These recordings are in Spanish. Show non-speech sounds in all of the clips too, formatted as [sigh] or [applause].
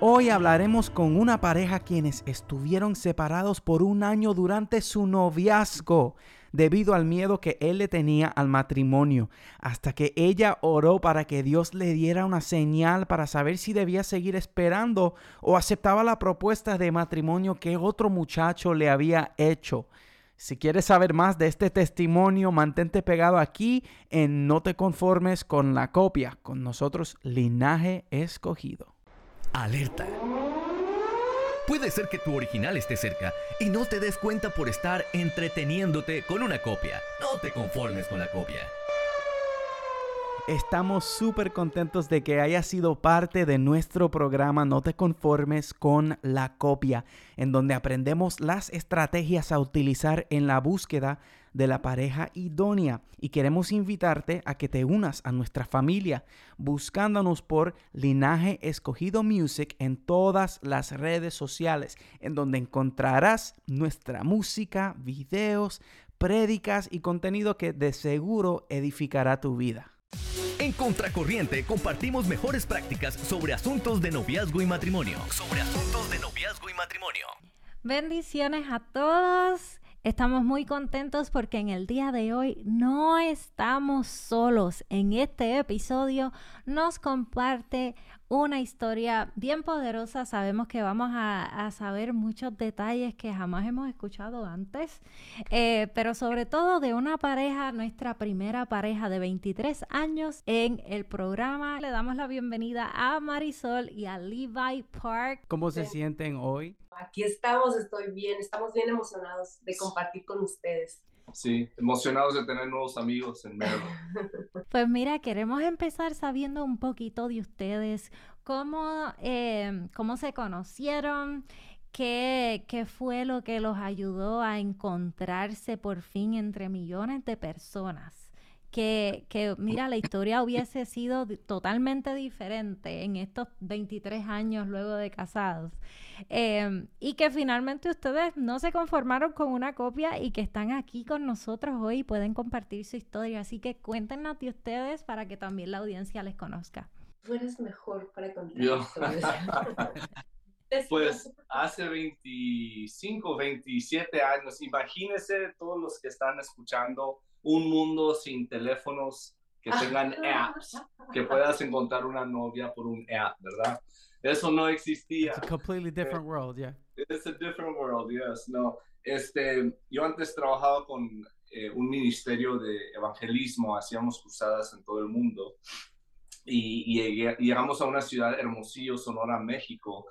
Hoy hablaremos con una pareja quienes estuvieron separados por un año durante su noviazgo debido al miedo que él le tenía al matrimonio, hasta que ella oró para que Dios le diera una señal para saber si debía seguir esperando o aceptaba la propuesta de matrimonio que otro muchacho le había hecho. Si quieres saber más de este testimonio, mantente pegado aquí en No te conformes con la copia, con nosotros Linaje Escogido. Alerta. Puede ser que tu original esté cerca y no te des cuenta por estar entreteniéndote con una copia. No te conformes con la copia. Estamos súper contentos de que haya sido parte de nuestro programa No te conformes con la copia, en donde aprendemos las estrategias a utilizar en la búsqueda de la pareja idónea y queremos invitarte a que te unas a nuestra familia buscándonos por Linaje Escogido Music en todas las redes sociales, en donde encontrarás nuestra música, videos, prédicas y contenido que de seguro edificará tu vida. En Contracorriente compartimos mejores prácticas sobre asuntos de noviazgo y matrimonio. Sobre asuntos de noviazgo y matrimonio. Bendiciones a todos. Estamos muy contentos porque en el día de hoy no estamos solos. En este episodio nos comparte una historia bien poderosa. Sabemos que vamos a, saber muchos detalles que jamás hemos escuchado antes, eh, pero sobre todo de una pareja, nuestra primera pareja de 23 años en el programa. Le damos la bienvenida a Marisol y a Levi Park. ¿Cómo se sienten hoy? aquí estamos, estoy bien, estamos bien emocionados de compartir con ustedes. Sí, emocionados de tener nuevos amigos en Maryland. [laughs] Pues mira, queremos empezar sabiendo un poquito de ustedes, cómo, eh, cómo se conocieron, qué, qué fue lo que los ayudó a encontrarse por fin entre millones de personas que, que, mira, la historia hubiese sido totalmente diferente en estos 23 años luego de casados. Em, y que finalmente ustedes no se conformaron con una copia y que están aquí con nosotros hoy y pueden compartir su historia. Así que cuéntenos de ustedes para que también la audiencia les conozca. Tú eres mejor para contar [laughs] Pues hace 25, 27 años, imagínense todos los que están escuchando un mundo sin teléfonos que tengan apps, que puedas encontrar una novia por un app, ¿verdad? Eso no existía. It's a completely different world, yeah. It's a different world, yes. No, este, yo antes trabajaba con eh, un ministerio de evangelismo, hacíamos cruzadas en todo el mundo y, llegamos a una ciudad hermosillo, Sonora, México,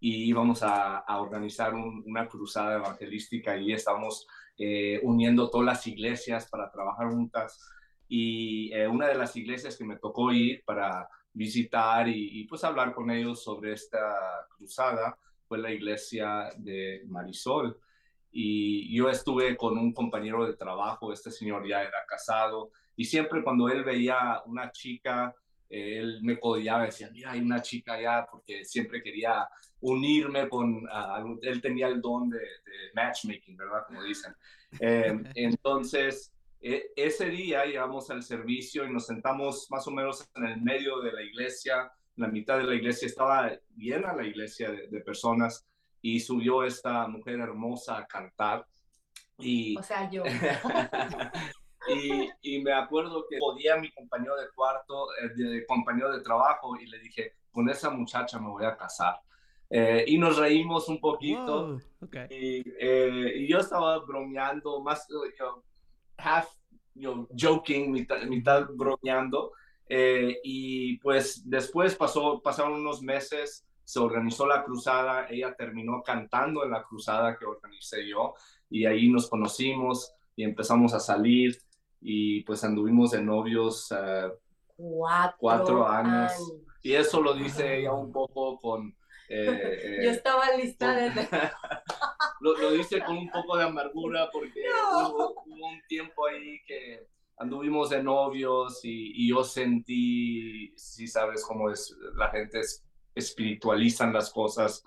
y íbamos a, a organizar una cruzada evangelística y estábamos eh, uniendo todas las iglesias para trabajar juntas. Y eh, una de las iglesias que me tocó ir para visitar y, pues hablar con ellos sobre esta cruzada fue la iglesia de Marisol. Y yo estuve con un compañero de trabajo, este señor ya era casado, y siempre cuando él veía una chica él me codiaba, decía, mira, hay una chica allá, porque siempre quería unirme con, él tenía el don de, matchmaking, ¿verdad? Como dicen. [laughs] Em, entonces, e, ese día llegamos al servicio y nos sentamos más o menos en el medio de la iglesia, la mitad de la iglesia estaba llena la iglesia de, de personas y subió esta mujer hermosa a cantar. Y, o sea, yo. [laughs] Y, me acuerdo que podía mi compañero de cuarto, eh, de, compañero de trabajo, y le dije, con esa muchacha me voy a casar. Eh, y nos reímos un poquito. Eh, y, yo estaba bromeando, más, half, joking, mitad, bromeando. y pues después pasó, pasaron unos meses, se organizó la cruzada, ella terminó cantando en la cruzada que organicé yo, y ahí nos conocimos y empezamos a salir y pues anduvimos de novios eh, cuatro, años. Y eso lo dice ella un poco con... Eh, Yo estaba lista de... [laughs] lo, dice con un poco de amargura porque hubo, un tiempo ahí que anduvimos de novios y, yo sentí, si sabes cómo es, la gente es, espiritualizan las cosas,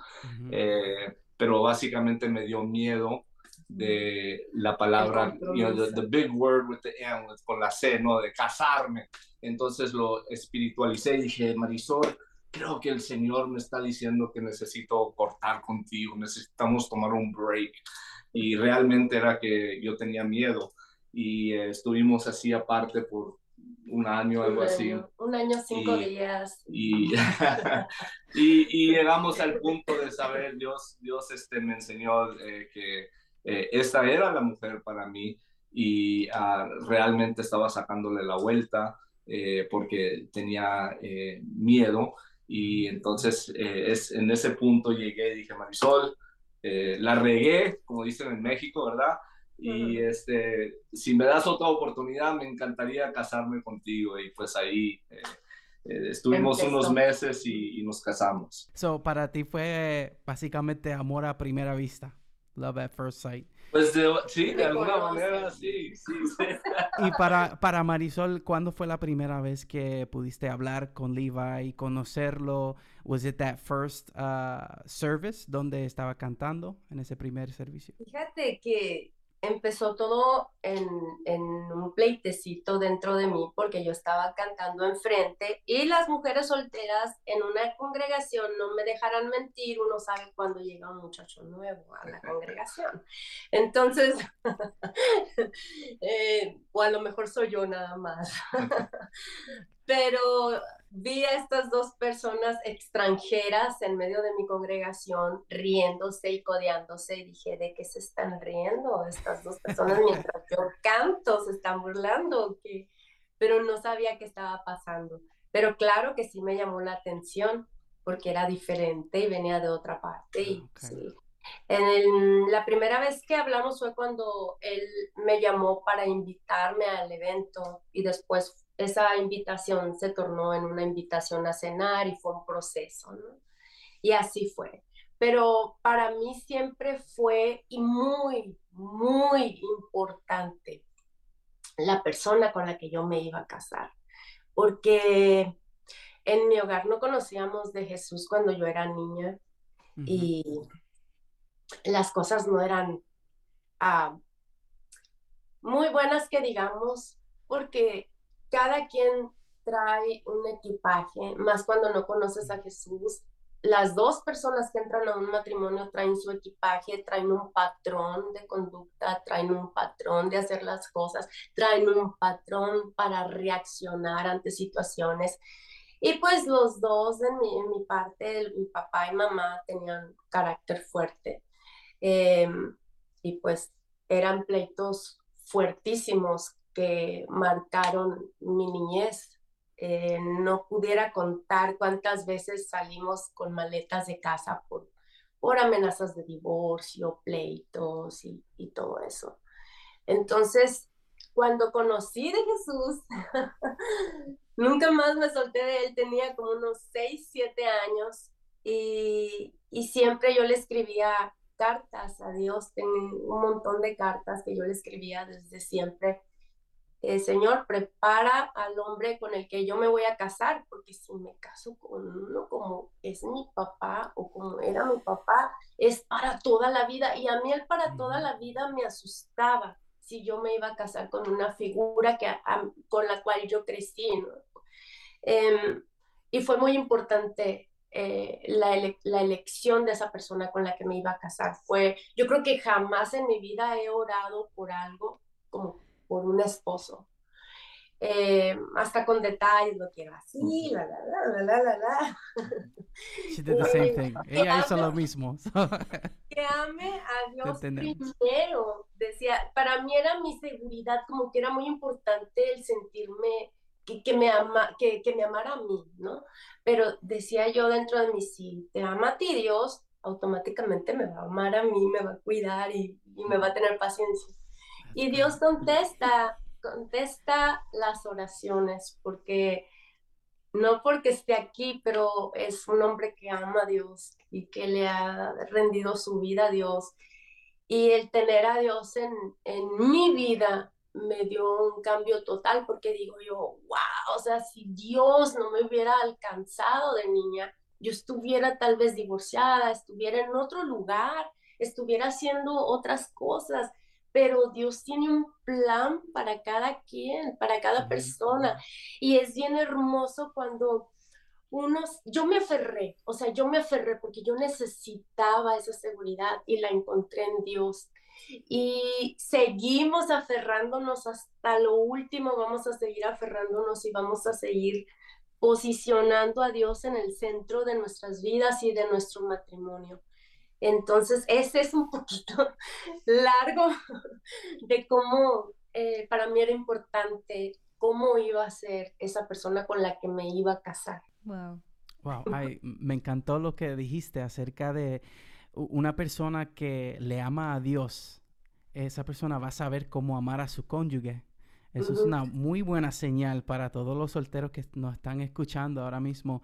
eh, pero básicamente me dio miedo de la palabra, you know, the, the, big word with the M, con la C, ¿no? De casarme. Entonces lo espiritualicé y dije, Marisol, creo que el Señor me está diciendo que necesito cortar contigo, necesitamos tomar un break. Y realmente era que yo tenía miedo y eh, estuvimos así aparte por un año, algo así. Un año, cinco días. [laughs] Y, y, llegamos al punto de saber, Dios, Dios este, me enseñó eh, que eh, esta era la mujer para mí y ah, realmente estaba sacándole la vuelta porque tenía miedo y entonces es, en ese punto llegué y dije, Marisol, la regué, como dicen en México, ¿verdad? Y este, si me das otra oportunidad, me encantaría casarme contigo. Y pues ahí eh, eh, estuvimos unos meses y, nos casamos. So, para ti fue básicamente amor a primera vista, love at first sight. Pues sí, de alguna manera sí, sí, [laughs] Y para, para Marisol, ¿cuándo fue la primera vez que pudiste hablar con Levi y conocerlo? Was it that first uh, service donde estaba cantando en ese primer servicio? Fíjate que empezó todo en, un pleitecito dentro de mí porque yo estaba cantando enfrente y las mujeres solteras en una congregación, no me dejarán mentir, uno sabe cuando llega un muchacho nuevo a la congregación. Entonces, [laughs] eh, o a lo mejor soy yo nada más. [laughs] Pero vi a estas dos personas extranjeras en medio de mi congregación riéndose y codeándose y dije, ¿de qué se están riendo estas dos personas [laughs] mientras yo canto? ¿Se están burlando? ¿Qué? Pero no sabía qué estaba pasando. Pero claro que sí me llamó la atención porque era diferente y venía de otra parte. Y, sí. En la primera vez que hablamos fue cuando él me llamó para invitarme al evento y después esa invitación se tornó en una invitación a cenar y fue un proceso, ¿no? Y así fue. Pero para mí siempre fue y muy, muy importante la persona con la que yo me iba a casar, porque en mi hogar no conocíamos de Jesús cuando yo era niña y las cosas no eran ah, muy buenas que digamos, porque cada quien trae un equipaje, más cuando no conoces a Jesús. Las dos personas que entran a un matrimonio traen su equipaje, traen un patrón de conducta, traen un patrón de hacer las cosas, traen un patrón para reaccionar ante situaciones. Y pues los dos en mi, parte, mi papá y mamá tenían carácter fuerte. Em, y pues eran pleitos fuertísimos que marcaron mi niñez. Eh, no pudiera contar cuántas veces salimos con maletas de casa por, por amenazas de divorcio, pleitos y, y todo eso. Entonces, cuando conocí de Jesús, [laughs] nunca más me solté de él, tenía como unos 6, 7 años y, y siempre yo le escribía cartas a Dios, tengo un montón de cartas que yo le escribía desde siempre eh, Señor, prepara al hombre con el que yo me voy a casar, porque si me caso con uno como es mi papá o como era mi papá, es para toda la vida. Y a mí el para toda la vida me asustaba si yo me iba a casar con una figura que, con la cual yo crecí. Em, y fue muy importante eh, la, la, elección de esa persona con la que me iba a casar. Fue, yo creo que jamás en mi vida he orado por algo como por un esposo. Eh, hasta con detalles, lo quiero así, la, la, la, la, la, la. She did [laughs] the same thing. Ella hizo lo mismo. [laughs] que ame a Dios primero. Decía, para mí era mi seguridad, como que era muy importante el sentirme que, que me ama, que, que, me amara a mí, ¿no? Pero decía yo dentro de mí, si te ama a ti Dios, automáticamente me va a amar a mí, me va a cuidar y, y me va a tener paciencia. Y Dios contesta, contesta las oraciones, porque no porque esté aquí, pero es un hombre que ama a Dios y que le ha rendido su vida a Dios. Y el tener a Dios en, en mi vida me dio un cambio total porque digo yo, wow, o sea, si Dios no me hubiera alcanzado de niña, yo estuviera tal vez divorciada, estuviera en otro lugar estuviera haciendo otras cosas, pero Dios tiene un plan para cada quien, para cada persona. Y es bien hermoso cuando unos, yo me aferré, o sea, yo me aferré porque yo necesitaba esa seguridad y la encontré en Dios. Y seguimos aferrándonos hasta lo último, vamos a seguir aferrándonos y vamos a seguir posicionando a Dios en el centro de nuestras vidas y de nuestro matrimonio. Entonces, ese es un poquito [laughs] largo [laughs] de cómo eh, para mí era importante cómo iba a ser esa persona con la que me iba a casar. Wow. Wow, [laughs] me encantó lo que dijiste acerca de una persona que le ama a Dios. Esa persona va a saber cómo amar a su cónyuge. Eso es una muy buena señal para todos los solteros que nos están escuchando ahora mismo.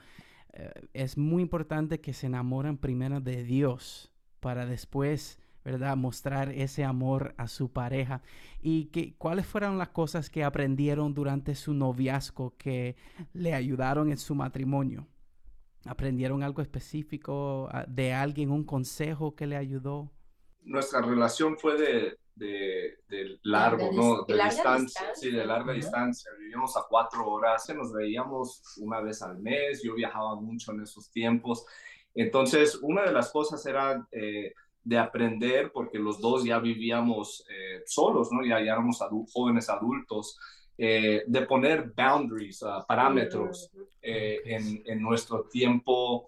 Eh, es muy importante que se enamoren primero de Dios para después, ¿verdad?, mostrar ese amor a su pareja. ¿Y que, cuáles fueron las cosas que aprendieron durante su noviazgo que le ayudaron en su matrimonio? ¿Aprendieron algo específico ah, de alguien, un consejo que le ayudó? Nuestra relación fue de, de, largo, ¿no? De, distancia, sí, de larga distancia. Vivíamos a cuatro horas, nos veíamos una vez al mes, yo viajaba mucho en esos tiempos. Entonces, una de las cosas era eh, de aprender, porque los dos ya vivíamos eh, solos, ¿no? Ya, ya éramos jóvenes adultos, eh, de poner boundaries, uh, parámetros en, en, nuestro tiempo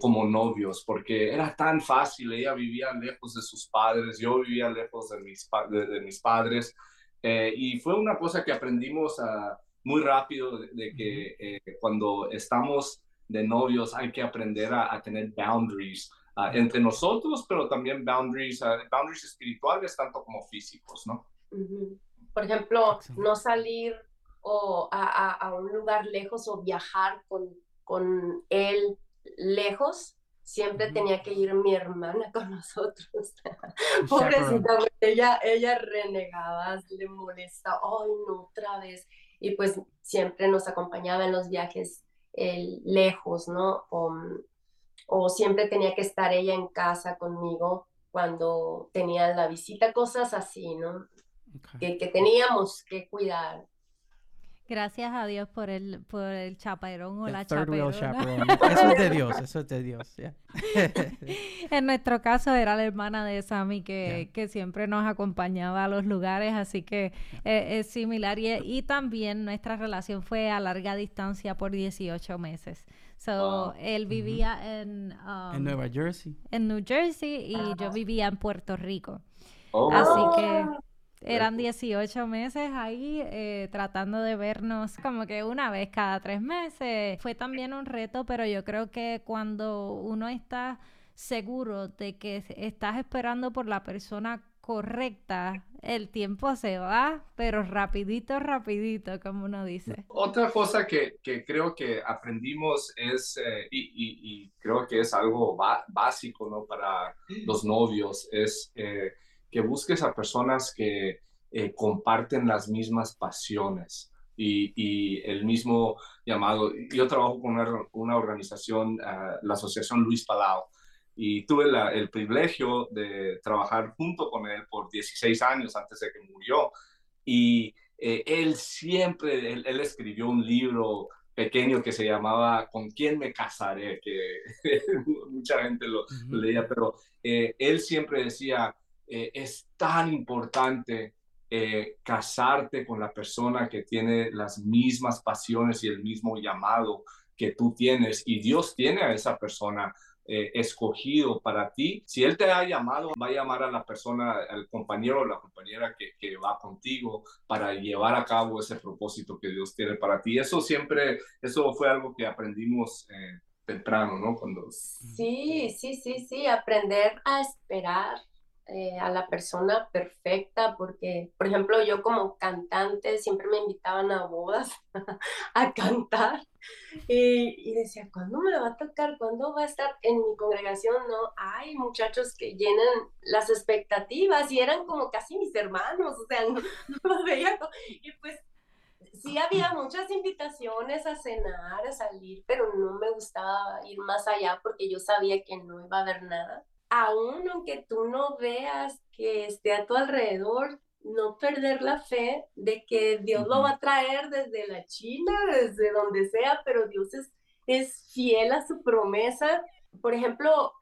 como novios, porque era tan fácil, ella vivía lejos de sus padres, yo vivía lejos de mis, de, mis padres, y fue una cosa que aprendimos uh, muy rápido, de, que cuando estamos de novios hay que aprender a, tener boundaries ah, entre nosotros, pero también boundaries, ah, boundaries espirituales, tanto como físicos, ¿no? Por ejemplo, no salir o a, a, un lugar lejos o viajar con, con él lejos. Siempre tenía que ir mi hermana con [laughs] nosotros. Pobrecita, ella, ella renegaba, le molesta, ay, no, otra vez. Y pues siempre nos acompañaba en los viajes lejos, ¿no? O, siempre tenía que estar ella en casa conmigo cuando tenía la visita, cosas así, ¿no? Que, que, teníamos que cuidar. Gracias a Dios por el, por el chaperón o la chaperona. Eso es de Dios, eso es de Dios. [laughs] en nuestro caso era la hermana de Sammy que, que, siempre nos acompañaba a los lugares, así que eh, es similar. Y, y, también nuestra relación fue a larga distancia por 18 meses. So, él vivía en, um, en Nueva Jersey. En New Jersey y yo vivía en Puerto Rico. Oh. Así que eran 18 meses ahí eh, tratando de vernos como que una vez cada tres meses. Fue también un reto, pero yo creo que cuando uno está seguro de que estás esperando por la persona correcta, el tiempo se va, pero rapidito, rapidito, como uno dice. Otra cosa que, que creo que aprendimos es, eh, y, y, creo que es algo básico ¿no? para los novios, es... Eh, que busques a personas que eh, comparten las mismas pasiones y, el mismo llamado. Yo trabajo con una, organización, ah, la Asociación Luis Palau, y tuve el privilegio de trabajar junto con él por 16 años antes de que murió. Y eh, él siempre, él, escribió un libro pequeño que se llamaba ¿Con quién me casaré? que [laughs] mucha gente lo, leía, pero eh, él siempre decía, eh, es tan importante eh, casarte con la persona que tiene las mismas pasiones y el mismo llamado que tú tienes y Dios tiene a esa persona eh, escogido para ti. Si Él te ha llamado, va a llamar a la persona, al compañero o la compañera que, va contigo para llevar a cabo ese propósito que Dios tiene para ti. Eso siempre, eso fue algo que aprendimos temprano, ¿no? Cuando... Sí, sí, sí, sí, aprender a esperar eh, a la persona perfecta, porque, por ejemplo, yo como cantante siempre me invitaban a bodas [laughs] a cantar y, y, decía, ¿cuándo me va a tocar? ¿Cuándo va a estar en mi congregación? No, hay muchachos que llenan las expectativas y eran como casi mis hermanos, o sea, [laughs] no, los veía. Y pues sí había muchas invitaciones a cenar, a salir, pero no me gustaba ir más allá porque yo sabía que no iba a haber nada aún aunque tú no veas que esté a tu alrededor, no perder la fe de que Dios lo va a traer desde la China, desde donde sea, pero Dios es, es fiel a su promesa. Por ejemplo,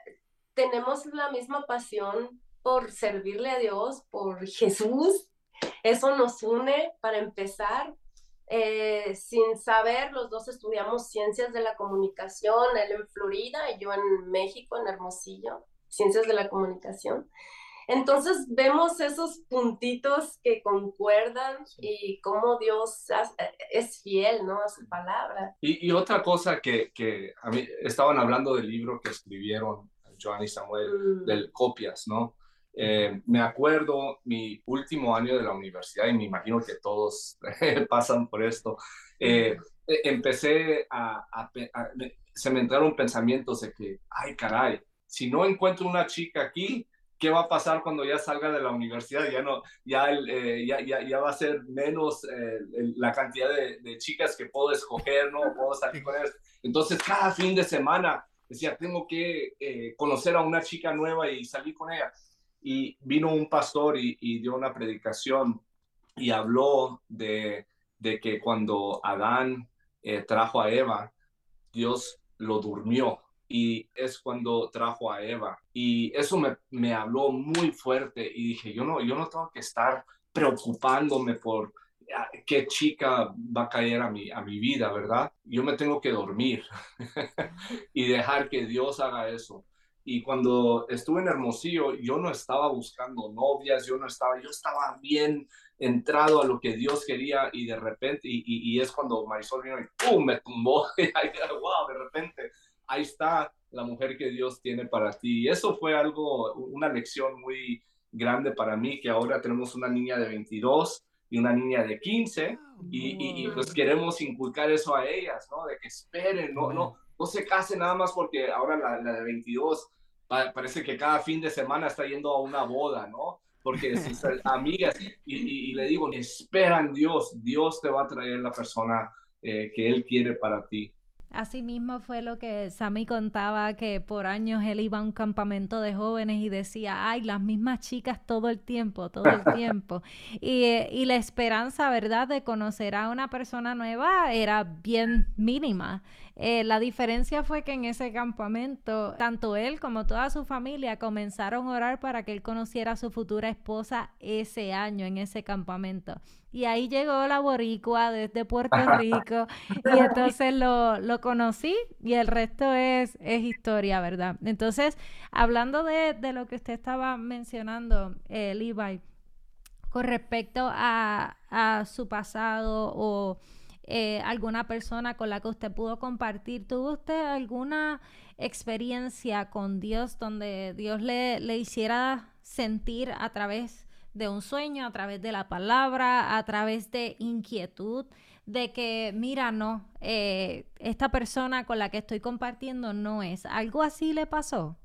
tenemos la misma pasión por servirle a Dios, por Jesús. Eso nos une para empezar. Eh, sin saber, los dos estudiamos ciencias de la comunicación, él en Florida y yo en México, en Hermosillo, ciencias de la comunicación. Entonces vemos esos puntitos que concuerdan y cómo Dios es fiel ¿no? a su palabra. Y, otra cosa que, que, a mí estaban hablando del libro que escribieron Joan y Samuel, mm. del copias, ¿no? Eh, me acuerdo mi último año de la universidad y me imagino que todos [laughs] pasan por esto. Eh, e, empecé a, se me entraron pensamientos de que, ay caray, si no encuentro una chica aquí, ¿qué va a pasar cuando ya salga de la universidad? Ya no, ya, eh, ya, ya, va a ser menos la cantidad de, de, chicas que puedo escoger, ¿no? Puedo salir con ellas. Entonces, cada fin de semana decía, tengo que conocer a una chica nueva y salir con ella y vino un pastor y, dio una predicación y habló de, que cuando Adán eh, trajo a Eva, Dios lo durmió y es cuando trajo a Eva. Y eso me, me, habló muy fuerte y dije, yo no, yo no tengo que estar preocupándome por ah, qué chica va a caer a mi, a mi vida, ¿verdad? Yo me tengo que dormir [laughs] y dejar que Dios haga eso. Y cuando estuve en Hermosillo, yo no estaba buscando novias, yo no estaba, yo estaba bien entrado a lo que Dios quería y de repente, y, y, es cuando Marisol vino y ¡pum! me tumbó. [laughs] wow, de repente, ahí está la mujer que Dios tiene para ti. Y eso fue algo, una lección muy grande para mí, que ahora tenemos una niña de 22 y una niña de 15 y, y, pues queremos inculcar eso a ellas, ¿no? De que esperen, no, no, no se casen nada más porque ahora la, la de 22 parece que cada fin de semana está yendo a una boda, ¿no? Porque sus [laughs] amigas, y, le digo, esperan Dios, Dios te va a traer la persona eh, que Él quiere para ti. Así mismo fue lo que Sammy contaba, que por años él iba a un campamento de jóvenes y decía, ay, las mismas chicas todo el tiempo, todo el [laughs] tiempo. Y, y, la esperanza, ¿verdad?, de conocer a una persona nueva era bien mínima. Eh, la diferencia fue que en ese campamento, tanto él como toda su familia comenzaron a orar para que él conociera a su futura esposa ese año en ese campamento. Y ahí llegó la boricua desde Puerto Rico [laughs] y entonces lo, lo conocí y el resto es, es historia, ¿verdad? Entonces, hablando de, de lo que usted estaba mencionando, eh, Levi, con respecto a, a su pasado o eh, alguna persona con la que usted pudo compartir. ¿Tuvo usted alguna experiencia con Dios donde Dios le, le hiciera sentir a través de un sueño, a través de la palabra, a través de inquietud, de que, mira, no, eh, esta persona con la que estoy compartiendo no es. ¿Algo así le pasó?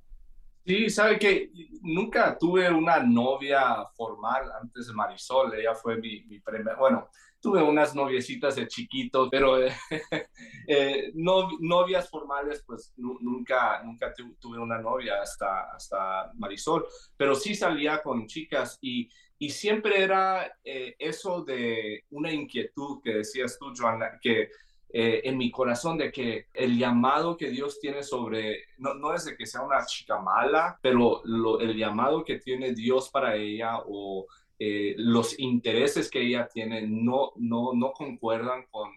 Sí, sabe que nunca tuve una novia formal antes de Marisol, ella fue mi, mi primer, bueno, tuve unas noviecitas de chiquito, pero eh, [laughs] eh, no, novias formales, pues nunca, nunca tuve una novia hasta, hasta Marisol, pero sí salía con chicas y, y siempre era eh, eso de una inquietud que decías tú, Joana, que en mi corazón de que el llamado que Dios tiene sobre, no, no es de que sea una chica mala, pero lo, el llamado que tiene Dios para ella o eh, los intereses que ella tiene no, no, no concuerdan con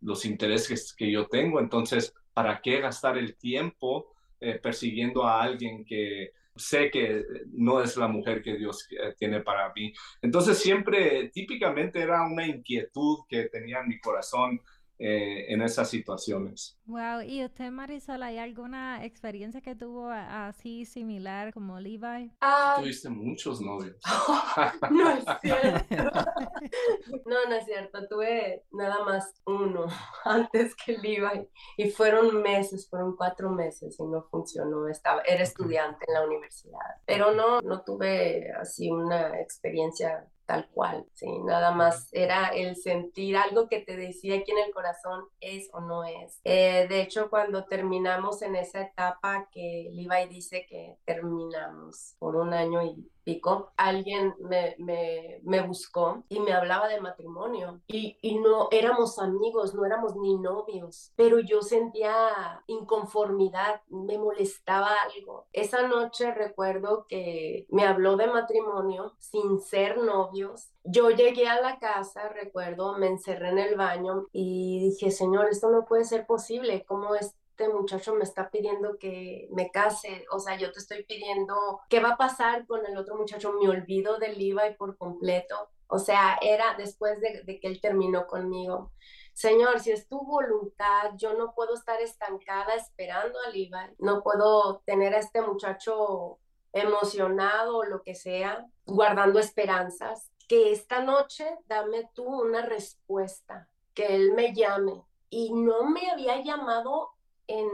los intereses que yo tengo. Entonces, ¿para qué gastar el tiempo eh, persiguiendo a alguien que sé que no es la mujer que Dios eh, tiene para mí? Entonces, siempre, típicamente era una inquietud que tenía en mi corazón eh, en esas situaciones. Wow, ¿y usted Marisol, hay alguna experiencia que tuvo así similar como Levi? Ah, Tuviste muchos novios. [laughs] no es cierto. [laughs] no, no es cierto. Tuve nada más uno [laughs] antes que Levi y fueron meses, fueron cuatro meses y no funcionó. Estaba, era estudiante en la universidad, pero no, no tuve así una experiencia tal cual, sí, nada más era el sentir algo que te decía aquí en el corazón es o no es. Eh, de hecho, cuando terminamos en esa etapa que Levi dice que terminamos por un año y pico, alguien me, me, me, buscó y me hablaba de matrimonio y, y, no éramos amigos, no éramos ni novios, pero yo sentía inconformidad, me molestaba algo. Esa noche recuerdo que me habló de matrimonio sin ser novios. Yo llegué a la casa, recuerdo, me encerré en el baño y dije, Señor, esto no puede ser posible, ¿cómo es? Este muchacho me está pidiendo que me case, o sea, yo te estoy pidiendo, ¿qué va a pasar con el otro muchacho? Me olvido del Levi por completo. O sea, era después de, que él terminó conmigo. Señor, si es tu voluntad, yo no puedo estar estancada esperando a Levi, no puedo tener a este muchacho emocionado o lo que sea, guardando esperanzas. Que esta noche dame tú una respuesta, que él me llame. Y no me había llamado en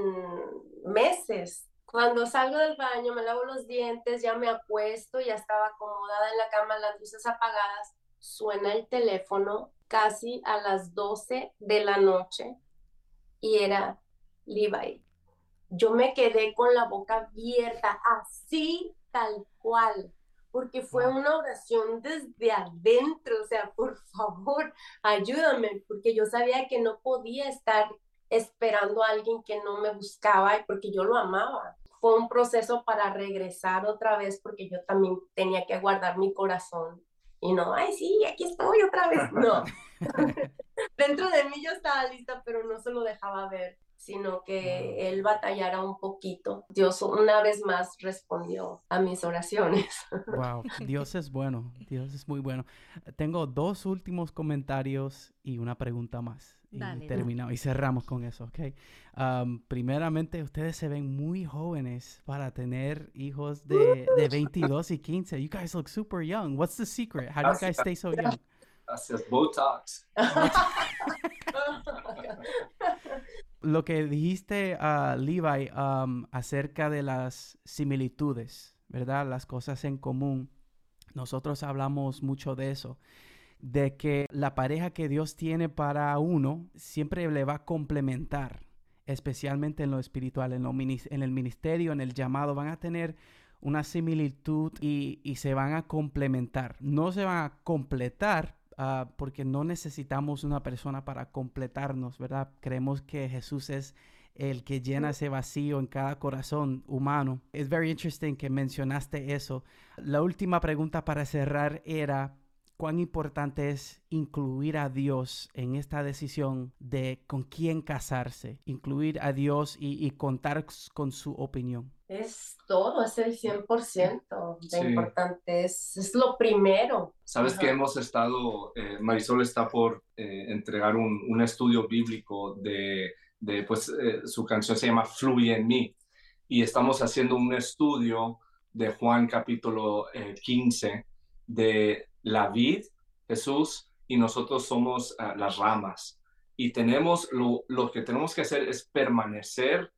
meses. Cuando salgo del baño, me lavo los dientes, ya me acuesto, ya estaba acomodada en la cama, las luces apagadas, suena el teléfono casi a las 12 de la noche y era Levi. Yo me quedé con la boca abierta, así tal cual, porque fue una oración desde adentro, o sea, por favor, ayúdame, porque yo sabía que no podía estar esperando a alguien que no me buscaba y porque yo lo amaba. Fue un proceso para regresar otra vez porque yo también tenía que guardar mi corazón y no, ay, sí, aquí estoy otra vez. [laughs] No. [laughs] Dentro de mí yo estaba lista, pero no se lo dejaba ver, sino que él batallara un poquito. Dios una vez más respondió a mis oraciones. [laughs] Wow, Dios es bueno, Dios es muy bueno. Tengo dos últimos comentarios y una pregunta más y terminamos y cerramos con eso, ¿ok? primeramente, ustedes se ven muy jóvenes para tener hijos de, de 22 y 15. You guys look super young. What's the secret? How do you guys stay so young? Gracias, Botox. [laughs] Lo que dijiste, a Levi, acerca de las similitudes, ¿verdad? Las cosas en común. Nosotros hablamos mucho de eso de que la pareja que Dios tiene para uno siempre le va a complementar, especialmente en lo espiritual, en, en el ministerio, en el llamado, van a tener una similitud y, se van a complementar. No se van a completar ah, porque no necesitamos una persona para completarnos, ¿verdad? Creemos que Jesús es el que llena ese vacío en cada corazón humano. Es very interesting que mencionaste eso. La última pregunta para cerrar era, cuán importante es incluir a Dios en esta decisión de con quién casarse, incluir a Dios y, contar con su opinión. Es todo, es el 100% de importante, es, lo primero. Sabes que hemos estado, eh, Marisol está por eh, entregar un, estudio bíblico de, de pues eh, su canción se llama Fluye en mí y estamos haciendo un estudio de Juan capítulo 15 de la vid, Jesús, y nosotros somos ah, las ramas. Y tenemos, lo, lo, que tenemos que hacer es permanecer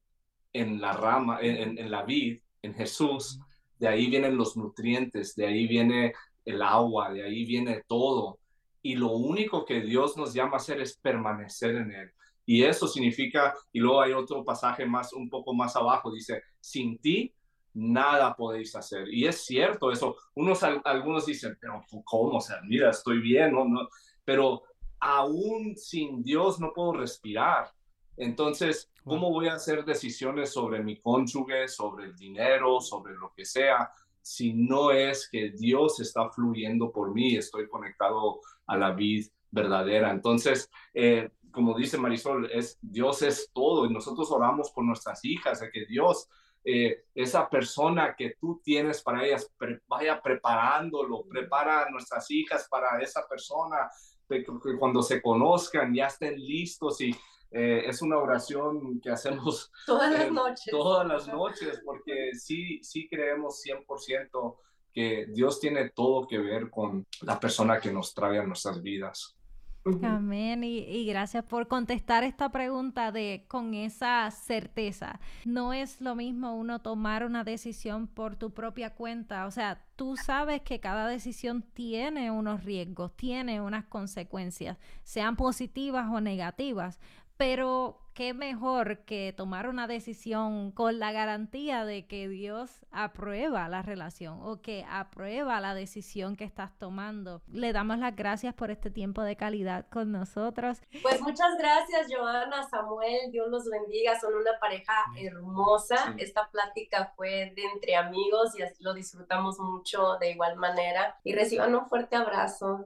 en la rama, en, en, la vid, en Jesús. De ahí vienen los nutrientes, de ahí viene el agua, de ahí viene todo. Y lo único que Dios nos llama a hacer es permanecer en Él. Y eso significa, y luego hay otro pasaje más, un poco más abajo, dice, sin ti nada podéis hacer. Y es cierto eso. Unos, algunos dicen, pero ¿cómo? O sea, mira, estoy bien, ¿no? no pero aún sin Dios no puedo respirar. Entonces, ¿cómo voy a hacer decisiones sobre mi cónyuge, sobre el dinero, sobre lo que sea, si no es que Dios está fluyendo por mí, estoy conectado a la vida verdadera? Entonces, eh, como dice Marisol, es, Dios es todo y nosotros oramos por nuestras hijas, de que Dios eh, esa persona que tú tienes para ellas, vaya preparándolo, prepara a nuestras hijas para esa persona, que, cuando se conozcan ya estén listos y eh, es una oración que hacemos [laughs] todas las noches. Todas las noches, porque sí, sí creemos 100% que Dios tiene todo que ver con la persona que nos trae a nuestras vidas. Amén. Y, gracias por contestar esta pregunta de con esa certeza. No es lo mismo uno tomar una decisión por tu propia cuenta. O sea, tú sabes que cada decisión tiene unos riesgos, tiene unas consecuencias, sean positivas o negativas. Pero qué mejor que tomar una decisión con la garantía de que Dios aprueba la relación o que aprueba la decisión que estás tomando. Le damos las gracias por este tiempo de calidad con nosotros. Pues muchas gracias, Joana, Samuel, Dios los bendiga, son una pareja hermosa. Esta plática fue de entre amigos y así lo disfrutamos mucho de igual manera. Y reciban un fuerte abrazo.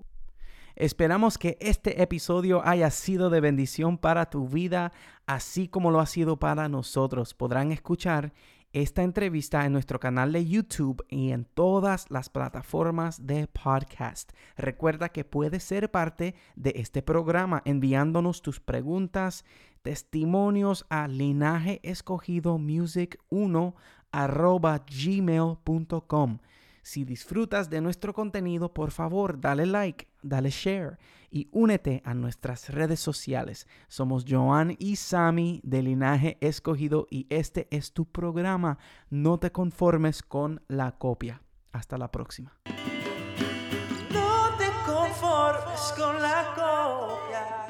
Esperamos que este episodio haya sido de bendición para tu vida, así como lo ha sido para nosotros. Podrán escuchar esta entrevista en nuestro canal de YouTube y en todas las plataformas de podcast. Recuerda que puedes ser parte de este programa enviándonos tus preguntas, testimonios a linajeescogidomusic1 gmail.com. Si disfrutas de nuestro contenido, por favor, dale like, dale share y únete a nuestras redes sociales. Somos Joan y Sami de Linaje Escogido y este es tu programa. No te conformes con la copia. Hasta la próxima. No te conformes con la copia.